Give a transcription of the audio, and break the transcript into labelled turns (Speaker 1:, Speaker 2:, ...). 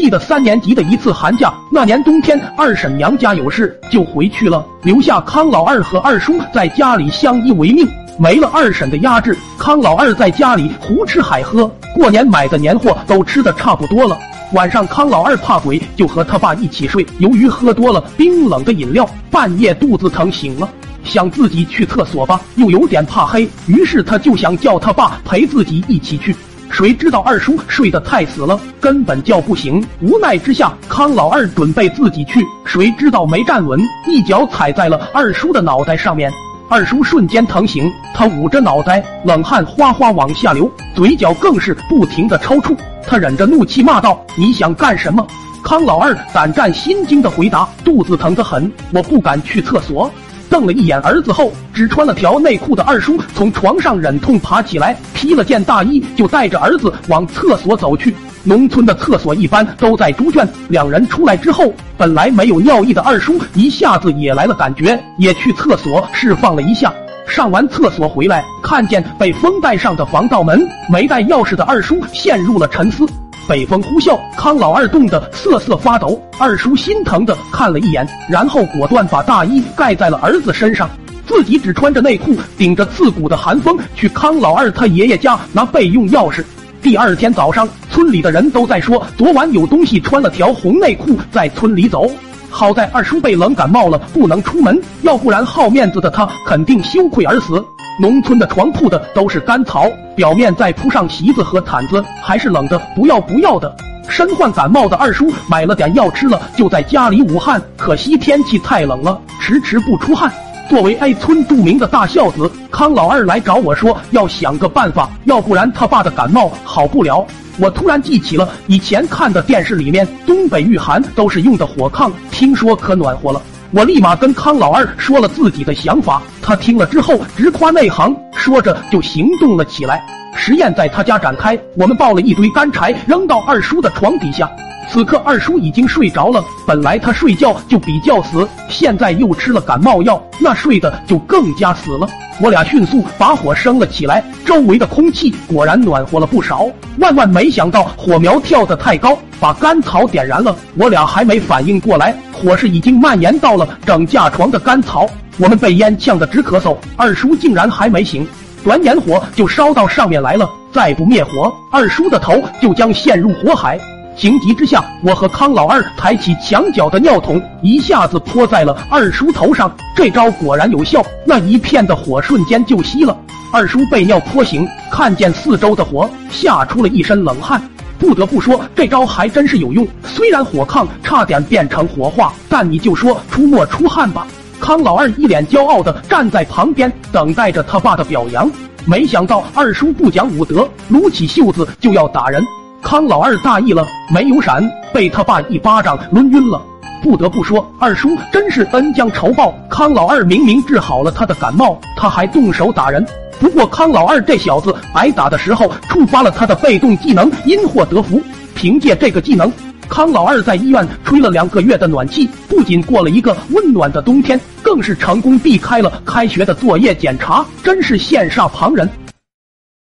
Speaker 1: 记得三年级的一次寒假，那年冬天，二婶娘家有事就回去了，留下康老二和二叔在家里相依为命。没了二婶的压制，康老二在家里胡吃海喝，过年买的年货都吃的差不多了。晚上，康老二怕鬼，就和他爸一起睡。由于喝多了冰冷的饮料，半夜肚子疼醒了，想自己去厕所吧，又有点怕黑，于是他就想叫他爸陪自己一起去。谁知道二叔睡得太死了，根本叫不醒。无奈之下，康老二准备自己去，谁知道没站稳，一脚踩在了二叔的脑袋上面。二叔瞬间疼醒，他捂着脑袋，冷汗哗哗往下流，嘴角更是不停的抽搐。他忍着怒气骂道：“你想干什么？”康老二胆战心惊的回答：“肚子疼得很，我不敢去厕所。”瞪了一眼儿子后，只穿了条内裤的二叔从床上忍痛爬起来，披了件大衣，就带着儿子往厕所走去。农村的厕所一般都在猪圈。两人出来之后，本来没有尿意的二叔一下子也来了感觉，也去厕所释放了一下。上完厕所回来，看见被封带上的防盗门，没带钥匙的二叔陷入了沉思。北风呼啸，康老二冻得瑟瑟发抖。二叔心疼的看了一眼，然后果断把大衣盖在了儿子身上，自己只穿着内裤，顶着刺骨的寒风去康老二他爷爷家拿备用钥匙。第二天早上，村里的人都在说，昨晚有东西穿了条红内裤在村里走。好在二叔被冷感冒了，不能出门，要不然好面子的他肯定羞愧而死。农村的床铺的都是干草，表面再铺上席子和毯子，还是冷的不要不要的。身患感冒的二叔买了点药吃了，就在家里捂汗。可惜天气太冷了，迟迟不出汗。作为 A 村著名的大孝子，康老二来找我说要想个办法，要不然他爸的感冒好不了。我突然记起了以前看的电视里面，东北御寒都是用的火炕，听说可暖和了。我立马跟康老二说了自己的想法，他听了之后直夸内行，说着就行动了起来。实验在他家展开，我们抱了一堆干柴扔到二叔的床底下。此刻二叔已经睡着了，本来他睡觉就比较死，现在又吃了感冒药，那睡得就更加死了。我俩迅速把火升了起来，周围的空气果然暖和了不少。万万没想到火苗跳得太高，把干草点燃了。我俩还没反应过来，火势已经蔓延到了整架床的干草。我们被烟呛得直咳嗽，二叔竟然还没醒，转眼火就烧到上面来了。再不灭火，二叔的头就将陷入火海。情急之下，我和康老二抬起墙角的尿桶，一下子泼在了二叔头上。这招果然有效，那一片的火瞬间就熄了。二叔被尿泼醒，看见四周的火，吓出了一身冷汗。不得不说，这招还真是有用。虽然火炕差点变成火化，但你就说出没出汗吧。康老二一脸骄傲的站在旁边，等待着他爸的表扬。没想到二叔不讲武德，撸起袖子就要打人。康老二大意了，没有闪，被他爸一巴掌抡晕了。不得不说，二叔真是恩将仇报。康老二明明治好了他的感冒，他还动手打人。不过康老二这小子挨打的时候触发了他的被动技能“因祸得福”，凭借这个技能，康老二在医院吹了两个月的暖气，不仅过了一个温暖的冬天，更是成功避开了开学的作业检查，真是羡煞旁人。